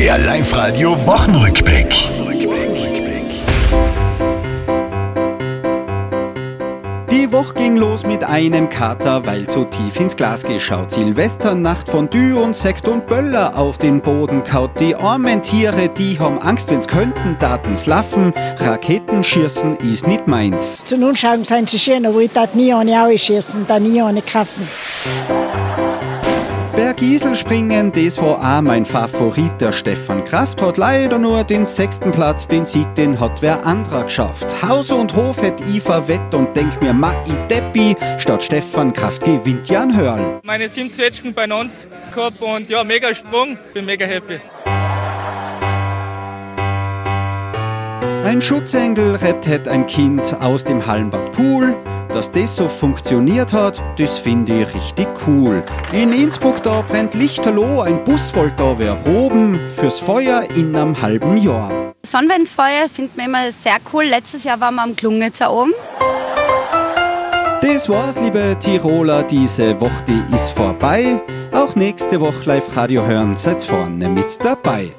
Der Live-Radio Wochenrückblick. Die Woche ging los mit einem Kater, weil zu tief ins Glas geschaut. Silvesternacht Fondue und Sekt und Böller auf den Boden kaut. Die armen Tiere, die haben Angst, wenn's könnten, Datens laffen. Raketenschießen ist nicht meins. Zu nun schauen sind sie schön, aber ich darf nie eine ausschießen, da nie eine kaufen. Bergiselspringen, das war auch mein Favorit. Der Stefan Kraft hat leider nur den sechsten Platz. Den Sieg, den hat wer anderer geschafft. Haus und Hof hätt ich verwett und denk mir, ma i Deppi, statt Stefan Kraft gewinnt Jan Hörl. meine sieben Zwetschgen beieinander gehabt und ja, mega Sprung, bin mega happy. Ein Schutzengel rettet ein Kind aus dem Hallenbad Pool. Dass das so funktioniert hat, das finde ich richtig cool. In Innsbruck da brennt Lichterloh, ein Bus wollte da wer proben fürs Feuer in einem halben Jahr. Sonnenwendfeuer findet man immer sehr cool. Letztes Jahr waren wir am Klungnitzer oben. Das war's, liebe Tiroler, diese Woche die ist vorbei. Auch nächste Woche Live-Radio hören, seid vorne mit dabei.